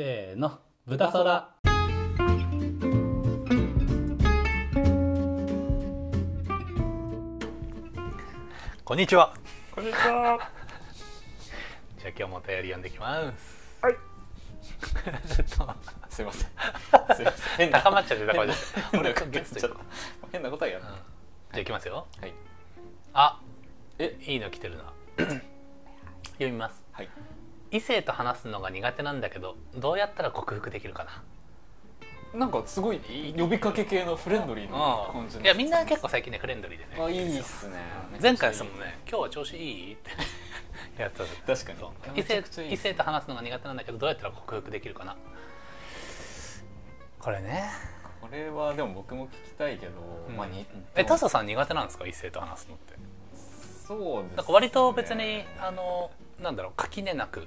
せーの豚そらこんにちはこんにちは。じゃあ今日もお便り読んできますはい。ちょっとすいません。すいません。変高まっちゃってたこれ俺ゲスト変なことはやうん。じゃあいきますよはい。あえ、いいの来てるな 読みますはい。異性と話すのが苦手なんだけどどうやったら克服できるかな？なんかすごい呼びかけ系のフレンドリーな感じのいやみんな結構最近ねフレンドリーでね。あいいっすね。前回ですもんね「今日は調子いい?」ってやった。ぞ確かに。異性異性と話すのが苦手なんだけどどうやったら克服できるかな？これね。これはでも僕も聞きたいけど、まあにえタサさん苦手なんですか？異性と話すのって。そうですね。なんか割と別にあのなんだろう垣根なくうん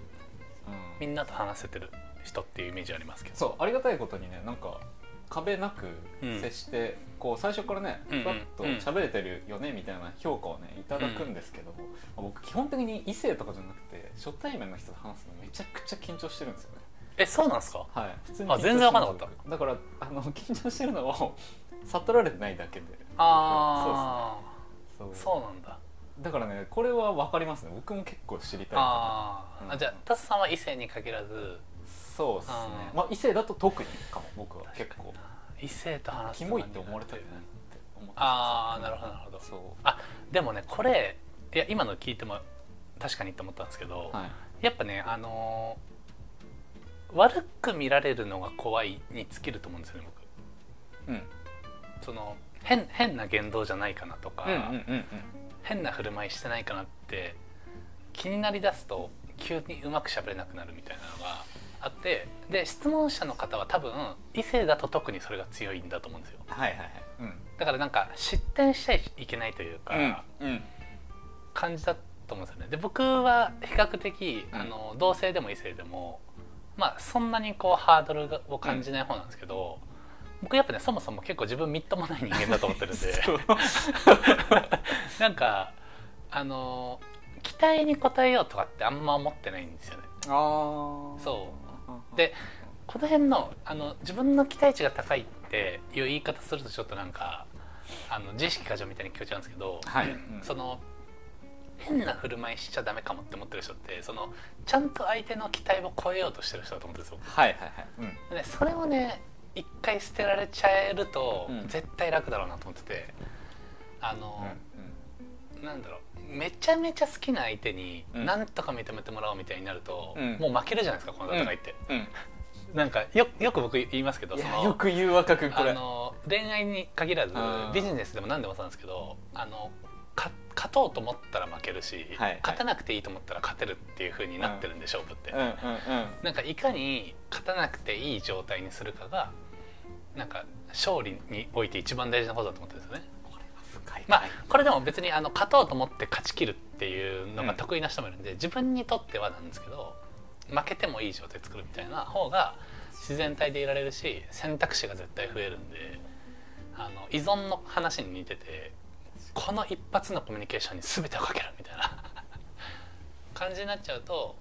みんなと話せてる人っていうイメージありますけど。そうありがたいことにねなんか壁なくうん。接して、こう最初からねうんうんふわっと喋れてるよねみたいな評価をねいただくんですけど、僕基本的に異性とかじゃなくて初対面の人と話すのめちゃくちゃ緊張してるんですよね。えそうなんですか？はい。普通にあ全然わかんなかった。だからあの緊張してるのを 悟られてないだけで。あそうですね。あそうなんだだからねこれは分かりますね。僕も結構知りたいあうん。じゃあタサさんは異性に限らず。そうですね。まあ異性だと特にかも僕は。結構。異性と話すキモいって思われたくないって思ってああなるほどなるほど。そう。あでもねこれいや今の聞いても確かにって思ったんですけど、はい。やっぱねあのー悪く見られるのが怖いに尽きると思うんですよね僕。うん。その変変な言動じゃないかなとか、うんうんうんうん変な振る舞いしてないかなって気になりだすと急にうまくしゃべれなくなるみたいなのがあってで質問者の方は多分異性だと特にそれが強いんだと思うんですよ。はいはいはい。うん。だからなんか失点しちゃいけないというか、うん感じだと思うんですよね。で僕は比較的、うん。あの同性でも異性でもまあそんなにこうハードルを感じない方なんですけど、僕やっぱねそもそも結構自分みっともない人間だと思ってるんで。なんかあの期待に応えようとかってあんま思ってないんですよね。ああそう。でこの辺のあの自分の期待値が高いっていう言い方するとちょっとなんかあの自意識過剰みたいに聞こえちゃうんですけど、はい。うん。その変な振る舞いしちゃダメかもって思ってる人ってそのちゃんと相手の期待を超えようとしてる人だと思ってるんですよ。はいはいはい。うん。でそれをね一回捨てられちゃえると、うん。絶対楽だろうなと思ってて。あの、うなんだろう。めちゃめちゃ好きな相手にうん。何とか認めてもらおうみたいになると、うん。もう負けるじゃないですかこの戦いって、ん。うん。なんかよよく僕言いますけどいそのやよく言う若くこれ。あの恋愛に限らずあービジネスでも何でもそうなんですけどあのか勝とうと思ったら負けるし、はいはい。勝たなくていいと思ったら勝てるっていう風になってるんで勝負って、うんうんうん。なんかいかに勝たなくていい状態にするかがなんか勝利において一番大事なことだと思ってるんですよね。まあこれでも別にあの勝とうと思って勝ち切るっていうのが得意な人もいるんで、自分にとってはなんですけど負けてもいい状態作るみたいな方が自然体でいられるし選択肢が絶対増えるんであの依存の話に似ててこの一発のコミュニケーションに全てをかけるみたいな。感じになっちゃうと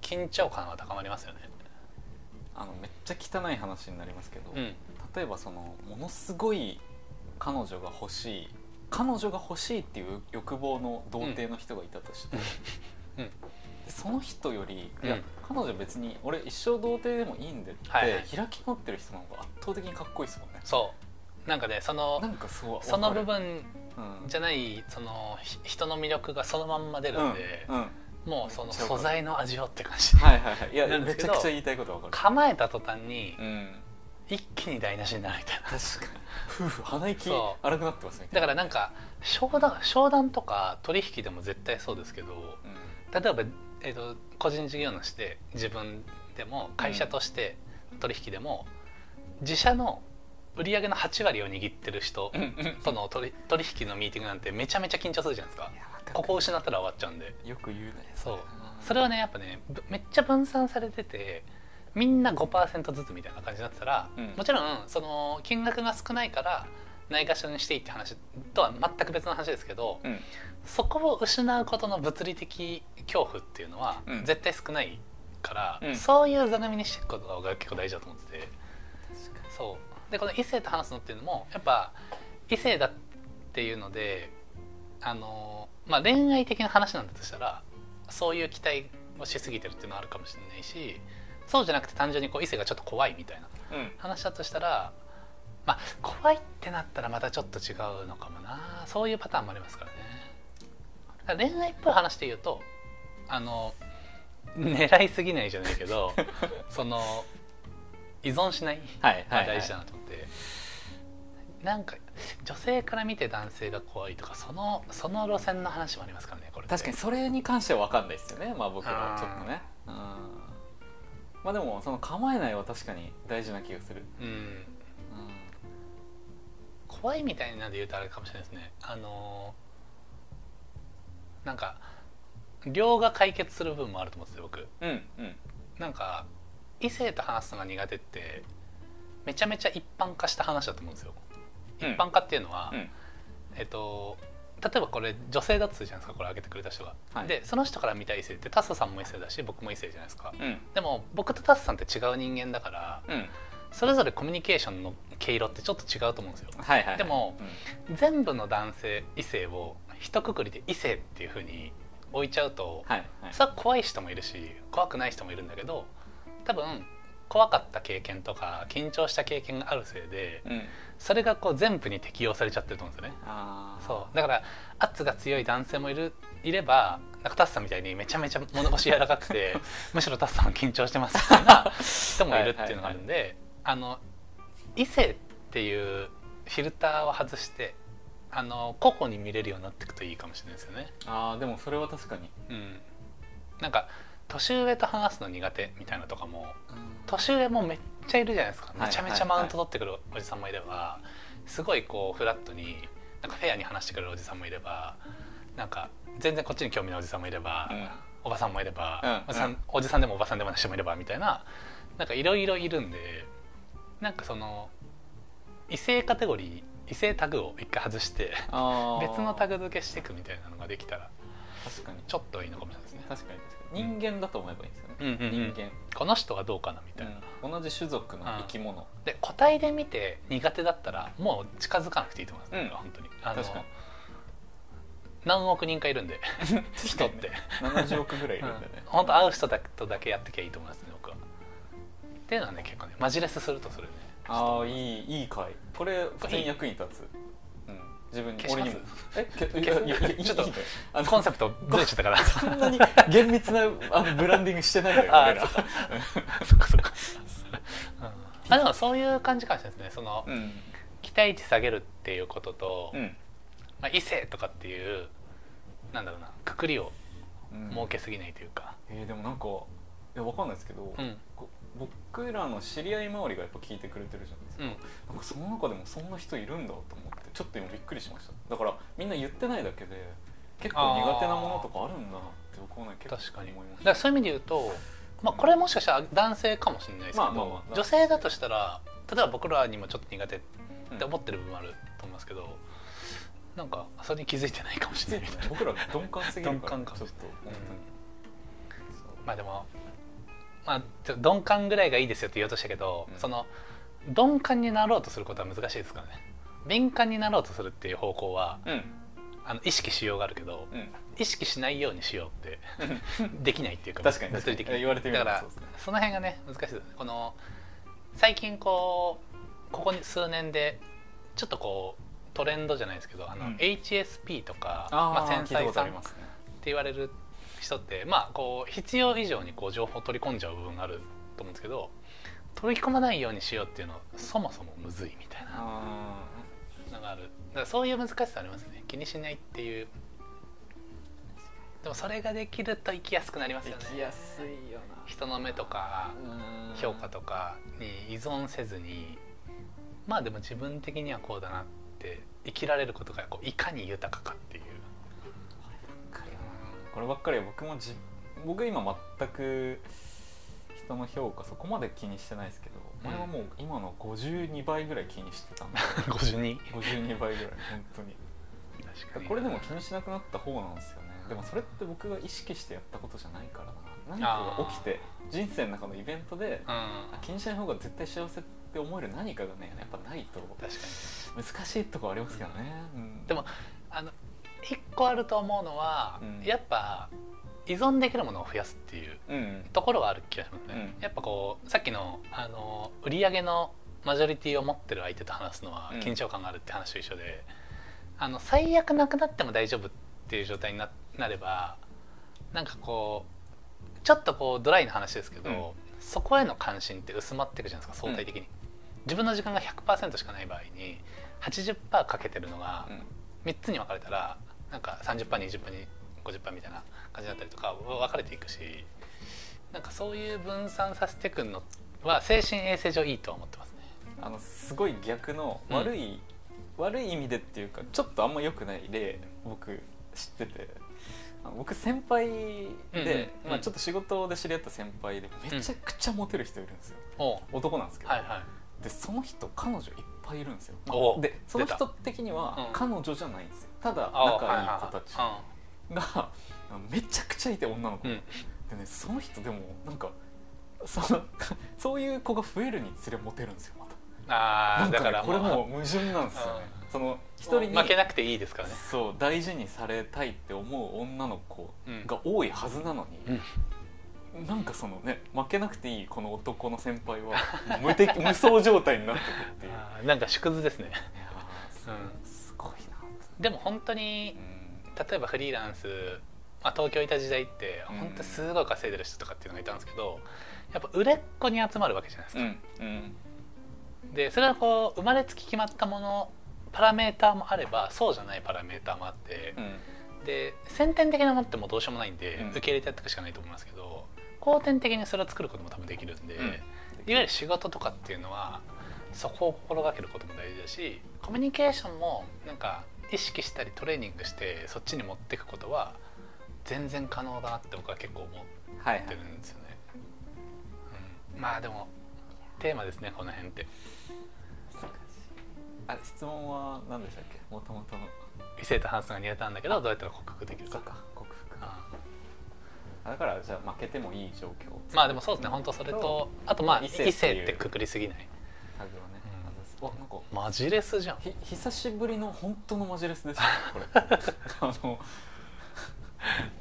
緊張感は高まりますよね。あのめっちゃ汚い話になりますけど、うん。例えばそのものすごい彼女が欲しい彼女が欲しいっていう欲望の童貞の人がいたとして、うん。でその人より、うん。いや彼女別に俺一生童貞でもいいんでって、はいはい。開き持ってる人の方が圧倒的にかっこいいですもんね。そう。なんかねそのなんかそうその部分、じゃないそのひ人の魅力がそのまんま出るんで、もうその素材の味をって感じ、はいはいはい。いやめちゃくちゃ言いたいことわかる。構えた途端にうん。一気に台無しになるみたいな。確かに。夫婦鼻息荒くなってますみたいなだからなんか商談商談とか取引でも絶対そうですけどうん。例えば、えー、と個人事業主で自分でも会社として取引でも、自社の売り上げの8割を握ってる人との取り取引のミーティングなんてめちゃめちゃ緊張するじゃないですか。ここを失ったら終わっちゃうんで。よく言うね。そう。それはねやっぱねぶめっちゃ分散されててみんな5%ずつみたいな感じになってたら、うん。もちろんその金額が少ないからないがしろにしていいって話とは全く別の話ですけど、うん。そこを失うことの物理的恐怖っていうのはうん。絶対少ないから、うん。そういう座組にしていくことが結構大事だと思ってて。そうでこの異性と話すのっていうのもやっぱ異性だっていうのであの、まあ、恋愛的な話なんだとしたらそういう期待をしすぎてるっていうのはあるかもしれないしそうじゃなくて単純にこう異性がちょっと怖いみたいなうん。話だとしたらまあ怖いってなったらまたちょっと違うのかもな。そういうパターンもありますからね。ら恋愛っぽい話で言うとあの狙いすぎないじゃないけど その依存しない。はいはい、はい、が大事だなと思って、なんか女性から見て男性が怖いとかそのその路線の話もありますからねこれ確かにそれに関しては分かんないですよね。まあ僕らあー。ちょっとね。うん。まあでもその構えないは確かに大事な気がする、うん。うん。怖いみたいなんで言うとあれかもしれないですね。あのなんか量が解決する部分もあると思うんですよ僕。うんうん。なんか異性と話すのが苦手ってめちゃめちゃ一般化した話だと思うんですよ、うん。一般化っていうのは、うん。えっと例えばこれ女性だとするじゃないですかこれ挙げてくれた人が、はい。でその人から見た異性ってタスさんも異性だし僕も異性じゃないですか、うん。でも僕とタスさんって違う人間だからうん。それぞれコミュニケーションの毛色ってちょっと違うと思うんですよ。はいはいはい。でもうん。全部の男性異性を一括りで異性っていうふうに置いちゃうと、はいはい。それは怖い人もいるし怖くない人もいるんだけど多分怖かった経験とか緊張した経験があるせいでうん。それがこう全部に適用されちゃってると思うんですよね。そう。だから圧が強い男性もいるいればなんかタスさんみたいにめちゃめちゃ物腰柔らかくて むしろタスさんは緊張してますみたいな人もいるっていうのがあるんで、あの異性っていうフィルターを外してあの個々に見れるようになっていくといいかもしれないですよね。あーでもそれは確かに、うん、なんか年上と話すの苦手みたいなとかも年上もめっちゃいるじゃないですか。いめちゃめちゃマウント取ってくるおじさんもいればすごいこうフラットになんかフェアに話してくれるおじさんもいればなんか全然こっちに興味ないおじさんもいれば、うん。おばさんもいれば、うんおじさんうんおじさんでもおばさんでもない人もいればみたいななんかいろいろいるんでなんかその異性カテゴリー異性タグを一回外して別のタグ付けしていくみたいなのができたら確かに。ちょっといいのかもしれないですね。確かに確かに。人間だと思えばいいんですよね、うんうんうん。人間、この人はどうかなみたいな、うん。同じ種族の生き物、で個体で見て苦手だったらもう近づかなくていいと思います、うん。本当に。あの確かに。何億人かいるんで。人って、70億ぐらいいるんでね、本当会う人だとだけやってきゃいいと思いますね僕は。っていうのはね結構ねマジレスするとするね。ああいいいい回。これ普通に役に立つ、うん、自分に俺にも。え？けいちょっとあのコンセプトずれちゃったから。そんなに厳密なあのブランディングしてないのよあ俺ら。そっか。そっか。あでもそういう感じかもしれないですねその、うん。期待値下げるっていうことと、うん。まあ、異性とかっていうなんだろうなくくりをうん。設けすぎないというか、えーでもなんかいやわかんないですけど、うん。こ僕らの知り合い周りがやっぱ聞いてくれてるじゃないですか、うん。なんかその中でもそんな人いるんだと思ってちょっと今びっくりしました。だからみんな言ってないだけで結構苦手なものとかあるんだなって僕はね結構思いまだからそういう意味で言うと、まあ、これもしかしたら男性かもしれないですけど、まあまあまあ女性だとしたら例えば僕らにもちょっと苦手って思ってる部分もあると思いますけど、なんかそれに気づいてないかもしれない僕ら鈍感すぎるから鈍感かちょっとうまあでもまあ鈍感ぐらいがいいですよって言おうとしたけど、うん。その鈍感になろうとすることは難しいですからね敏感になろうとするっていう方向はうん。あの意識しようがあるけどうん。意識しないようにしようって できないっていうか確かに。物理的に。言われてみだからね。その辺がね難しいこの最近こうここ数年でちょっとこうトレンドじゃないですけどあの、うん。HSP とかまあ、繊細さんって言われる人ってまあこう必要以上にこう情報を取り込んじゃう部分があると思うんですけど取り込まないようにしようっていうのそもそもむずいみたいな。あのがある。だからそういう難しさありますね。気にしないっていう。でもそれができると生きやすくなりますよね。ー生きやすいよな。人の目とかうん。評価とかに依存せずに。まあでも自分的にはこうだなって生きられることがこういかに豊かかっていう。こればっかりは僕もじ僕今全く人の評価そこまで気にしてないですけどうん前はもう今の52倍ぐらい気にしてたんで52 52倍ぐらい本当に。確かに。これでも気にしなくなった方なんですよね。でもそれって僕が意識してやったことじゃないからな。っ何かが起きて人生の中のイベントでうん。あ気にしない方が絶対幸せって思える何かがねやっぱないと確かに。難しいところありますけどね、うん。でもあの一個あると思うのは、うん。やっぱ依存できるものを増やすっていううん。ところはある気がしますね、うん。やっぱこうさっきのあの売り上げのマジョリティを持ってる相手と話すのはうん。緊張感があるって話と一緒で、あの最悪なくなっても大丈夫っていう状態にななればなんかこうちょっとこうドライな話ですけど、うん。そこへの関心って薄まっていくじゃないですか相対的に、自分の時間が100%しかない場合に80%かけてるのがうん。3つに分かれたらなんか 30%20% に50%みたいな感じだったりとか分かれていくしなんかそういう分散させていくのは精神衛生上いいとは思ってますね。あのすごい逆のうん。悪い、悪い意味でっていうかちょっとあんま良くない例僕知ってて。僕先輩で、うんうんまあ、ちょっと仕事で知り合った先輩でめちゃくちゃモテる人いるんですよ、おう。男なんですけど、はいはい。でその人彼女いっぱいいるんですよ。おでその人的にはうん。彼女じゃないんですよ。ただあ仲いい子たち。はがめちゃくちゃいて女の子、うん。でねその人でもなんかその そういう子が増えるにつれモテるんですよまた。あねだからこれもう矛盾なんですよね。その一人に負けなくていいですからね。そう大事にされたいって思う女の子が多いはずなのに、なんかそのね負けなくていいこの男の先輩は無敵 無双状態になってくっていう。なんか縮図ですね。ーすすごいなでも本当にうん例えばフリーランス、まあ、東京いた時代ってうん。本当すごい稼いでる人とかっていうのがいたんですけどやっぱ売れっ子に集まるわけじゃないですか。うんうん。でそれはこう生まれつき決まったものパラメーターもあればそうじゃないパラメーターもあってう、ん。で先天的なものってもうどうしようもないんで、うん。受け入れてやっていくしかないと思いますけど後天的にそれを作ることも多分できるんで、うん。いわゆる仕事とかっていうのはそこを心がけることも大事だしコミュニケーションもなんか意識したりトレーニングしてそっちに持っていくことは全然可能だなって僕は結構思ってはいはいるんですよね。うん、まあでもテーマですねこの辺って。あ質問は何でしたっけ？もともとの。異性と話すのが苦手なんだけどどうやったら克服できるか。克服ああだからじゃあ負けてもいい状況まあでもそうですね本当それとあとまあ異異性ってくくりすぎないね、うんあなんかマジレスじゃん。ひ久しぶりの本当のマジレスですよこれ。あの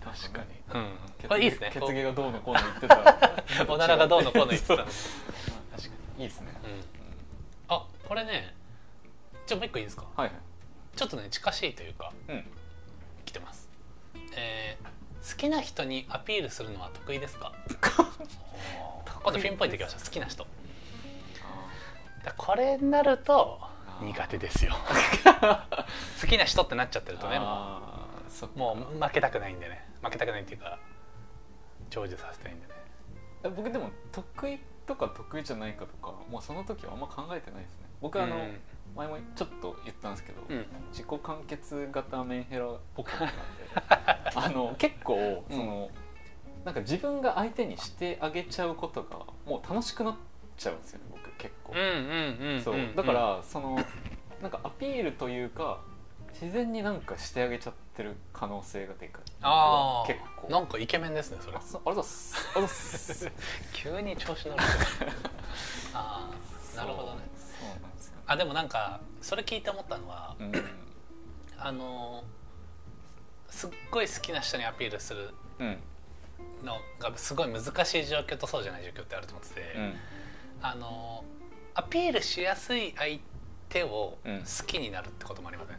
確かに。うん。血これいいですね。血毛がどうのこうの言ってた。おならがどうのこうの言ってた。確かいいですね、にうん。あこれねちょもう一個いいですか？はいはい。ちょっとね近しいというかうん。来てます。えー好きな人にアピールするのは得意ですか？今度ピンポイントいきましょう。好きな人。だこれになると苦手ですよ。好きな人ってなっちゃってるとねもう負けたくないんでね。負けたくないっていうか成就させたいんでね。え僕でも得意とか得意じゃないかとかもうその時はあんま考えてないですね。僕あの、うん。前もちょっと言ったんですけど、うん。自己完結型メンヘラポケットなんで あの結構その、なんか自分が相手にしてあげちゃうことがもう楽しくなっちゃうんですよね僕結構、うんうんうんそう。だからそのなんかアピールというか自然になんかしてあげちゃってる可能性がでかい。ああ結構。なんかイケメンですねそれ。あありがとうございます。急に調子乗る。ああなるほどね。そうなんですよ。あでもなんかそれ聞いて思ったのはうん。あのすっごい好きな人にアピールするうん。のがすごい難しい状況とそうじゃない状況ってあると思ってて、うんあのアピールしやすい相手をうん。好きになるってこともありませ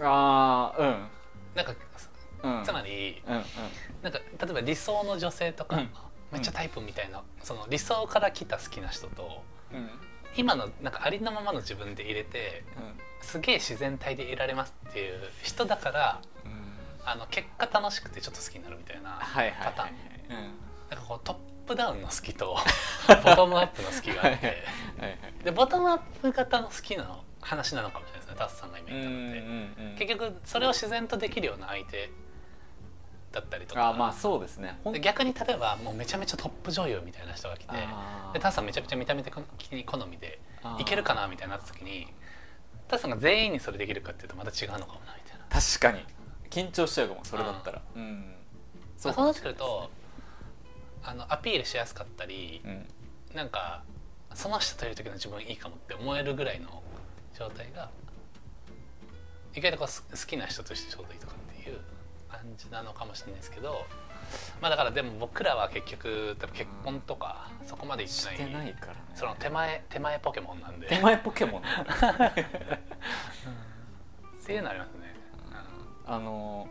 ん、ああうん。なんかうん。つまりうんうん。なんか例えば理想の女性とか、うん。めっちゃタイプみたいなその理想から来た好きな人とうん。今のなんかありのままの自分で入れてすげえ自然体でいられますっていう人だからうん。うんあの結果楽しくてちょっと好きになるみたいなパターン。うん。なんかこうトップダウンの好きと ボトムアップの好きがあって。はいはいでボトムアップ型の好きな話なのかもしれないですねタスさんが今うん言ったのって。うんうん結局それを自然とできるような相手だったりとか。あまあそうですね。逆に例えばもうめちゃめちゃトップ女優みたいな人が来てでタスさんめちゃめちゃ見た目的に好みでいけるかなみたいになった時にタスさんが全員にそれできるかっていうとまた違うのかもなみたいな。確かに。緊張しちゃうかもそれだったら。うん。そうそうなってくるとあのアピールしやすかったりうん。なんかその人といる時の自分いいかもって思えるぐらいの状態が意外とこうす好きな人としてちょうどいいとかっていう感じなのかもしれないですけどまあだからでも僕らは結局多分結婚とかそこまでいってしない。てないからね。その手前手前ポケモンなんで。手前ポケモンね っていうのありますね。あの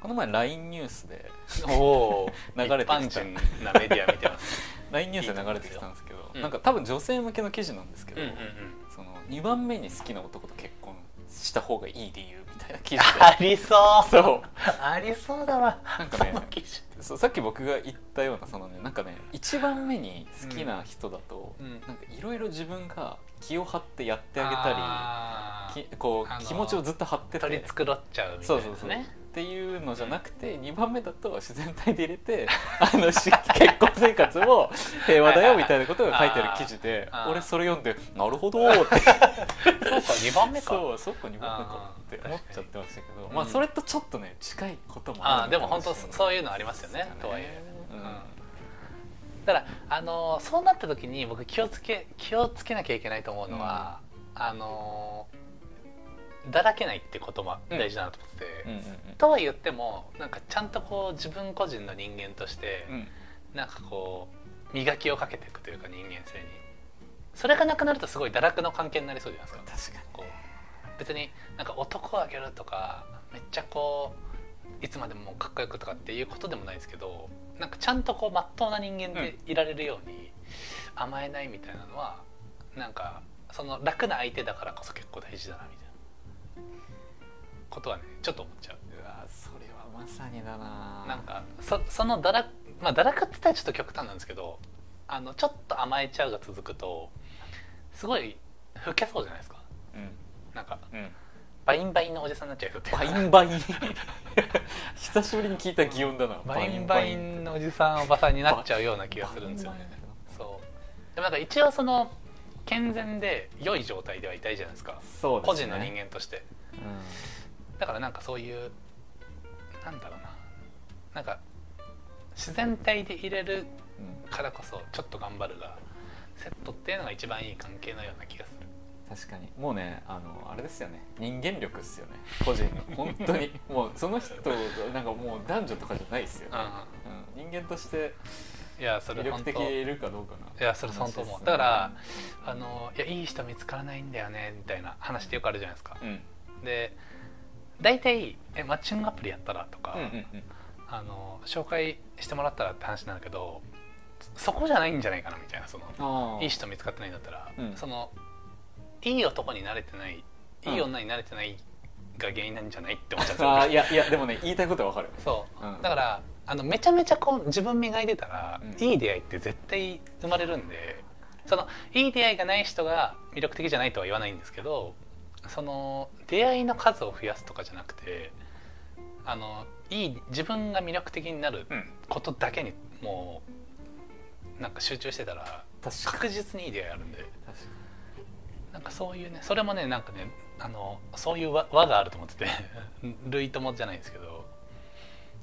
この前 LINE ニュースで 流れてきた一般人なメディア見てます。LINE ニュースで流れてきたんですけどうんなんか多分女性向けの記事なんですけどうんうんうん。その2番目に好きな男と結婚した方がいい理由みたいな記事 ありそう。そうありそうだわ。なんかねさっき僕が言ったようなそのねなんかね1番目に好きな人だと、うんなんかいろいろ自分が気を張ってやってああげたりきこう気持ちをずっと張ってー取りて繕っちゃうみたそそうそう、いう。っていうのじゃなくて2番目だと自然体で入れて あのし結婚生活も平和だよみたいなことが書いてある記事で俺それ読んでなるほどー って。そうか二番目か。そうそっか2番目かって思っちゃってましたけどにまあそれとちょっとね近いこともあるあーでも本当そういうのありますよね。とはいえ。うん。だからあのそうなった時に僕気をつけ気をつけなきゃいけないと思うのは、あのだらけないって言葉大事だなと思ってて。うんうんとは言ってもなんかちゃんとこう自分個人の人間として、うん。うんなんかこう磨きをかけていくというか人間性に。それがなくなるとすごい堕落の関係になりそうじゃないですか。確かこう別になんか男をあげるとかめっちゃこういつまでもかっこよくとかっていうことでもないですけどなんかちゃんとこうまっとうな人間でいられるように甘えないみたいなのはなんかその楽な相手だからこそ結構大事だなみたいなことはねちょっと思っちゃう。にうわそれはまさにだな。なんかそその堕落まあ堕落って言ったらちょっと極端なんですけどあのちょっと甘えちゃうが続くとすごい老けそうじゃないですか。うん。なんかうん。バインバインのおじさんになっちゃう人って。バインバイン。久しぶりに聞いた擬音だな。バインバインのおじさんおばさんになっちゃうような気がするんですよね。そう。でもなんか一応その健全で良い状態ではいたいじゃないですか。ね。個人の人間として。うだからなんかそういうなんだろうな。なんか自然体でいれるからこそちょっと頑張るがセットっていうのが一番いい関係のような気がする。確かに。もうねあのあれですよね。人間力っすよね。個人の。本当に。もうその人なんかもう男女とかじゃないっすよ。ね、ううん、人間としてんいやそれ魅力的でいるかどうかな。いやそれ本当思う。だからあのいやいい人見つからないんだよねみたいな話ってよくあるじゃないですか。うん。で大体えマッチングアプリやったらとか、うんうんうん。あの紹介してもらったらって話になるけどそこじゃないんじゃないかなみたいなそのいい人見つかってないんだったら、うん。そのいい男に慣れてないいい女に慣れてないが原因なんじゃないって思っちゃう。んですよあーいやいやでもね言いたいことはわかる。そう、うん。だからあのめちゃめちゃこう自分磨いてたら、うん。いい出会いって絶対生まれるんでそのいい出会いがない人が魅力的じゃないとは言わないんですけどその出会いの数を増やすとかじゃなくてあのいい自分が魅力的になるうん。ことだけにもうなんか集中してたら確実にいい出会いあるんで。なんかそういうねそれもねなんかねあのそういう輪輪があると思ってて 類友じゃないですけど。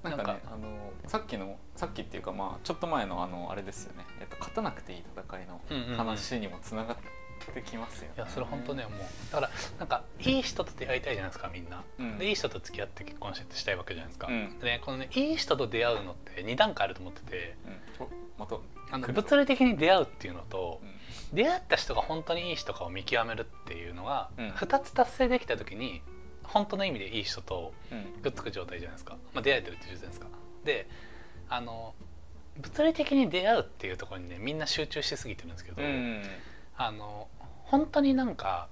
なんかねあのさっきのさっきっていうかまあちょっと前のあのあれですよね、えっと、勝たなくていい戦いの話にもつながってきますよね、いやそれ本当ねもう。だからなんかいい人と出会いたいじゃないですかみんな、うん。でいい人と付き合って結婚してしたいわけじゃないですか、うん。でねこのねいい人と出会うのって2段階あると思っててあの物理的に出会うっていうのとうん。出会った人が本当にいい人かを見極めるっていうのが、うん。2つ達成できた時に本当の意味でいい人とうん。くっつく状態じゃないですか、まあ、出会えてるっていう状態ですか。であの物理的に出会うっていうところにねみんな集中しすぎてるんですけど、うん。あの本当になんか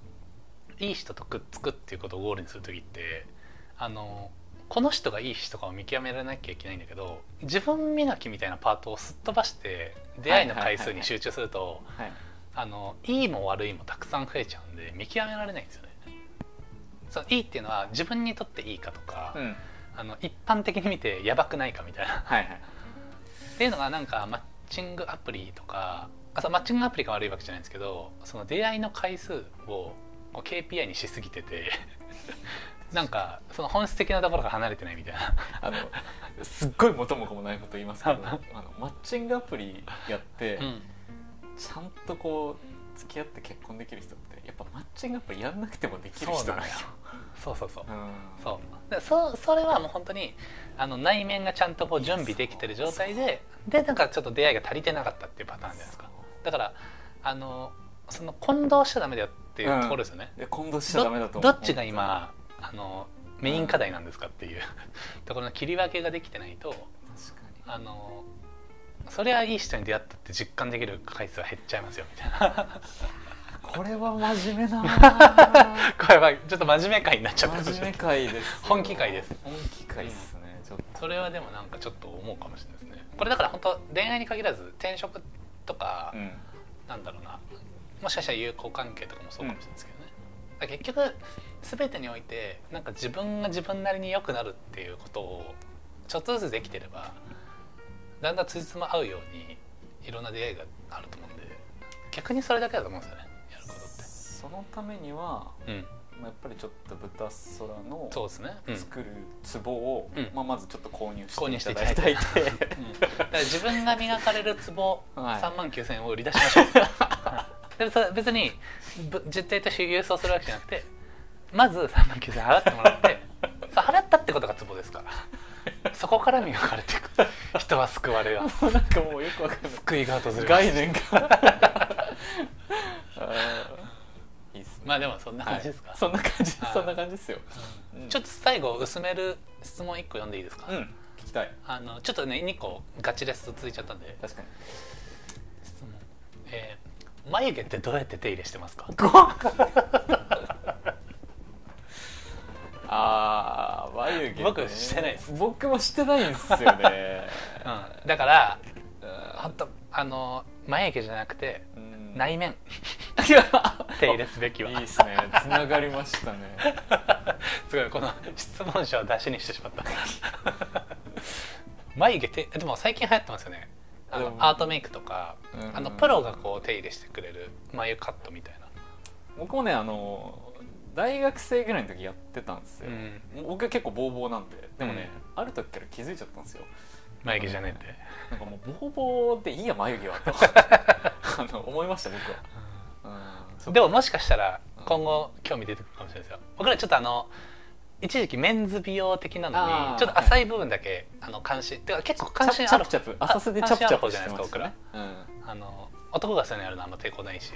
いい人とくっつくっていうことをゴールにする時ってあのこの人がいい人かを見極められなきゃいけないんだけど自分磨きみたいなパートをすっ飛ばして出会いの回数に集中するとはい。あのいいも悪いもたくさん増えちゃうんで見極められないんですよね。そのいいっていうのは自分にとっていいかとか、うん。あの一般的に見てやばくないかみたいな。はいはい。っていうのがなんかマッチングアプリとかあそうマッチングアプリが悪いわけじゃないんですけどその出会いの回数を KPI にしすぎてて なんかその本質的なところが離れてないみたいな。あのすっごい元も子もないこと言いますけどあのマッチングアプリやって、うん。ちゃんとこう付き合って結婚できる人ってやっぱマッチングアプリやんなくてもできる人なんよ。そうそうそう。うん。そう。でそそれはもう本当にあの内面がちゃんとこう準備できてる状態ででなんかちょっと出会いが足りてなかったっていうパターンじゃないですかだからあのその混同しちゃダメだよっていうところですよね、で混同しちゃダメだと思う。どどっちが今あのメイン課題なんですかっていう。ところの切り分けができてないと確かに。あのそれはいい人に出会ったって実感できる回数は減っちゃいますよみたいな。これは真面目だな。これはちょっと真面目回になっちゃった真面目回です本気回です。本気回ですね、ちょっと。それはでもなんかちょっと思うかもしれないですね。これだから本当恋愛に限らず転職とか、うん。なんだろうな。もしかしたら友好関係とかもそうかもしれないですけどね、だから結局全てにおいてなんか自分が自分なりに良くなるっていうことをちょっとずつできてればだんだんつじつま合うようにいろんな出会いがあると思うんで逆にそれだけだと思うんですよね。やるこそのためには、とってうんまあ、やっぱりちょっと豚空のそうですね、うん。作る壺を、うん。まあ、まずちょっと購入購入ししてていただいいただいて。て うん。だから自分が磨かれるツボはい。3万9000円を売り出しましょう、はいでもそれ別にぶ実態として郵送するわけじゃなくてまず3万9000円払ってもらってそう払ったってことがツボですから。そこから磨かれていく。人は救われます。なんかもうよくわかんない。救いが訪れます。概念が まあでもそんな感じですか、はい。そんな感じはい。そんな感じですよ、うん。ちょっと最後薄める質問1個読んでいいですか、うん。聞きたい。あのちょっとね2個ガチレス続いちゃったんで。確かに。質問。えー眉毛ってどうやって手入れしてますか？あー眉毛ね。僕してないです。僕もしてないんですよね。うん、だからうん。本当あの眉毛じゃなくてうん内面。手入れすべきは。いいですね。つながりましたね。すごいこの質問者を出しにしてしまった。眉毛手でも最近流行ってますよね。あのうんアートメイクとかうん。あのプロがこう手入れしてくれる眉カットみたいな。僕もねあの大学生ぐらいの時やってたんですよ、うん。僕は結構ボーボーなんで。でもね、ある時から気づいちゃったんですよ。眉毛じゃねえって。なんかもうボーボーでいいや眉毛はとあの思いました僕は、うん。でももしかしたら今後興味出てくるかもしれないですよ。僕らちょっとあの一時期メンズ美容的なのにちょっと浅い部分だけ、あの関心てか結構関心あるチャプチャプ浅瀬でチャプチャプしてましたね、うん、あの男がそういうのやるのあんま抵抗ないし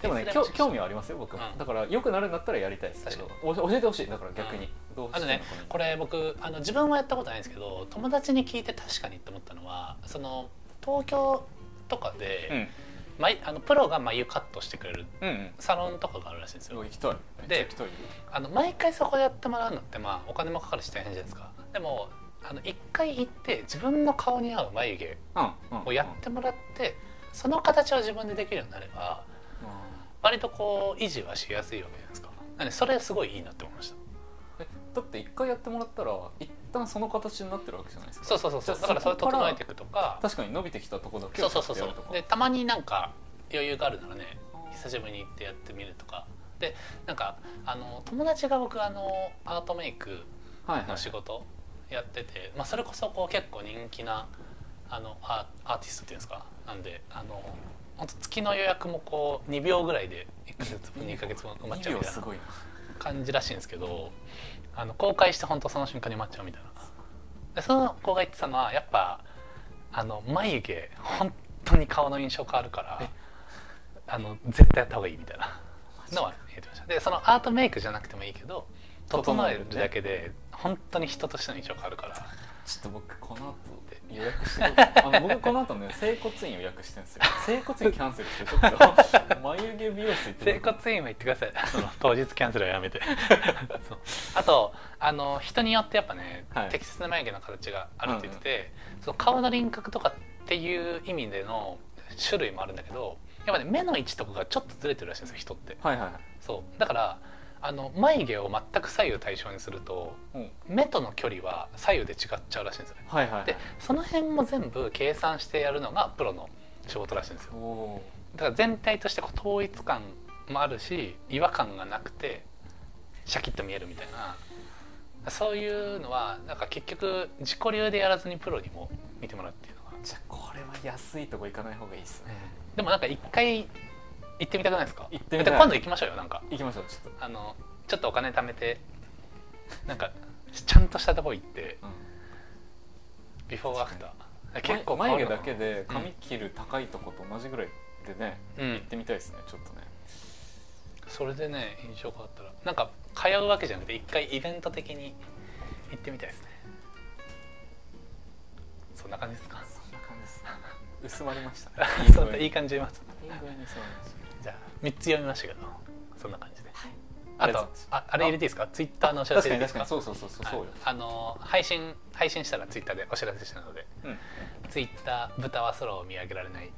でもね興興味はありますよ僕も、うんだから良くなるんだったらやりたいですけどお教えてほしいだから逆に、どうしてあとねんのかこれ僕あの自分はやったことないんですけど友達に聞いて確かにって思ったのはその東京とかで、まいあのプロが眉カットしてくれるサロンとかがあるらしいんですよ。であの毎回そこでやってもらうのってまあお金もかかるし大変じゃないですか。でもあの一回行って自分の顔に合う眉毛をやってもらってその形を自分でできるようになれば割とこう維持はしやすいわけじゃないですか。なんでそれすごいいいなって思いました。えだって一回やってもらったら一旦その形になってるわけじゃないですか。そうそうそうそう。だからそれ整えていくとか。確かに伸びてきたとこだけをそうそうそうそう。でたまになんか余裕があるならね久しぶりに行ってやってみるとか。でなんかあの友達が僕あのアートメイクはいはい。の仕事やってて、まあ、それこそこう結構人気なあのアーアーティストっていうんですか？なんであの本当月の予約もこう2秒ぐらいで1ヶ月分2ヶ月分埋まっちゃうみたいな感じらしいんですけどあの公開して本当その瞬間に埋まっちゃうみたいな。でその子が言ってたのはやっぱあの眉毛本当に顔の印象変わるからあの絶対やった方がいいみたいな。のは言ってました。でそのアートメイクじゃなくてもいいけど整えるだけで本当に人としての印象変わるから。ちょっと僕この後予約してあの僕この後ね整骨院予約してるんですよ。整骨院キャンセルしてちょっと 眉毛美容室行って整骨院は行ってください。その当日キャンセルはやめて。あとあの人によってやっぱね、はい。適切な眉毛の形があるって言ってて、その顔の輪郭とかっていう意味での種類もあるんだけどやっぱね目の位置とかがちょっとずれてるらしいんですよ人って。はいはい。そう。だからあの眉毛を全く左右対称にするとうん。目との距離は左右で違っちゃうらしいんですよね。はいはいはい。でその辺も全部計算してやるのがプロの仕事らしいんですよ。だから全体として統一感もあるし違和感がなくてシャキッと見えるみたいな。そういうのはなんか結局自己流でやらずにプロにも見てもらうっていうのが。じゃあこれは安いとこ行かない方がいいですね。でもなんか一回行ってみたくないですか？行ってみたい。で今度行きましょうよなんか。行きましょうちょっと、あのちょっとお金貯めてなんかちゃんとしたとこ行ってうん。ビフォーアフター結結構眉毛だけで髪切る高いとこと同じぐらいでね、うん。行ってみたいですねちょっとね。それでね印象変わったら。なんか通うわけじゃなくて一回イベント的に行ってみたいですね。そんな感じですか？そんな感じです。薄まりました そんないい感じます。いい具合に薄まりましたじゃあ3つ読みましたけどそんな感じで、あとあとああれ入れていいですか？ツイッターのお知らせ確かに入れていいですか？確かにそうそうそうそうそうよ、はいあの配信配信したらツイッターでお知らせしたのでうん。ツイッター豚は空を見上げられない。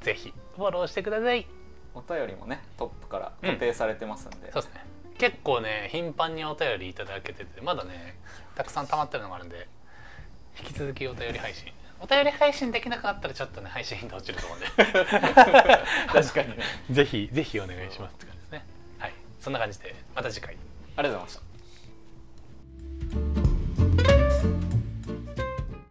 ぜひフォローしてください。お便りもねトップから固定されてますんで、そうですね。結構ね頻繁にお便りいただけててまだねたくさん溜まってるのがあるんで引き続きお便り配信お便り配信できなくなったらちょっとね配信頻度落ちると思うんで。確かにね。ぜひぜひお願いしますって感じですね。はい。そんな感じでまた次回。ありがとうございました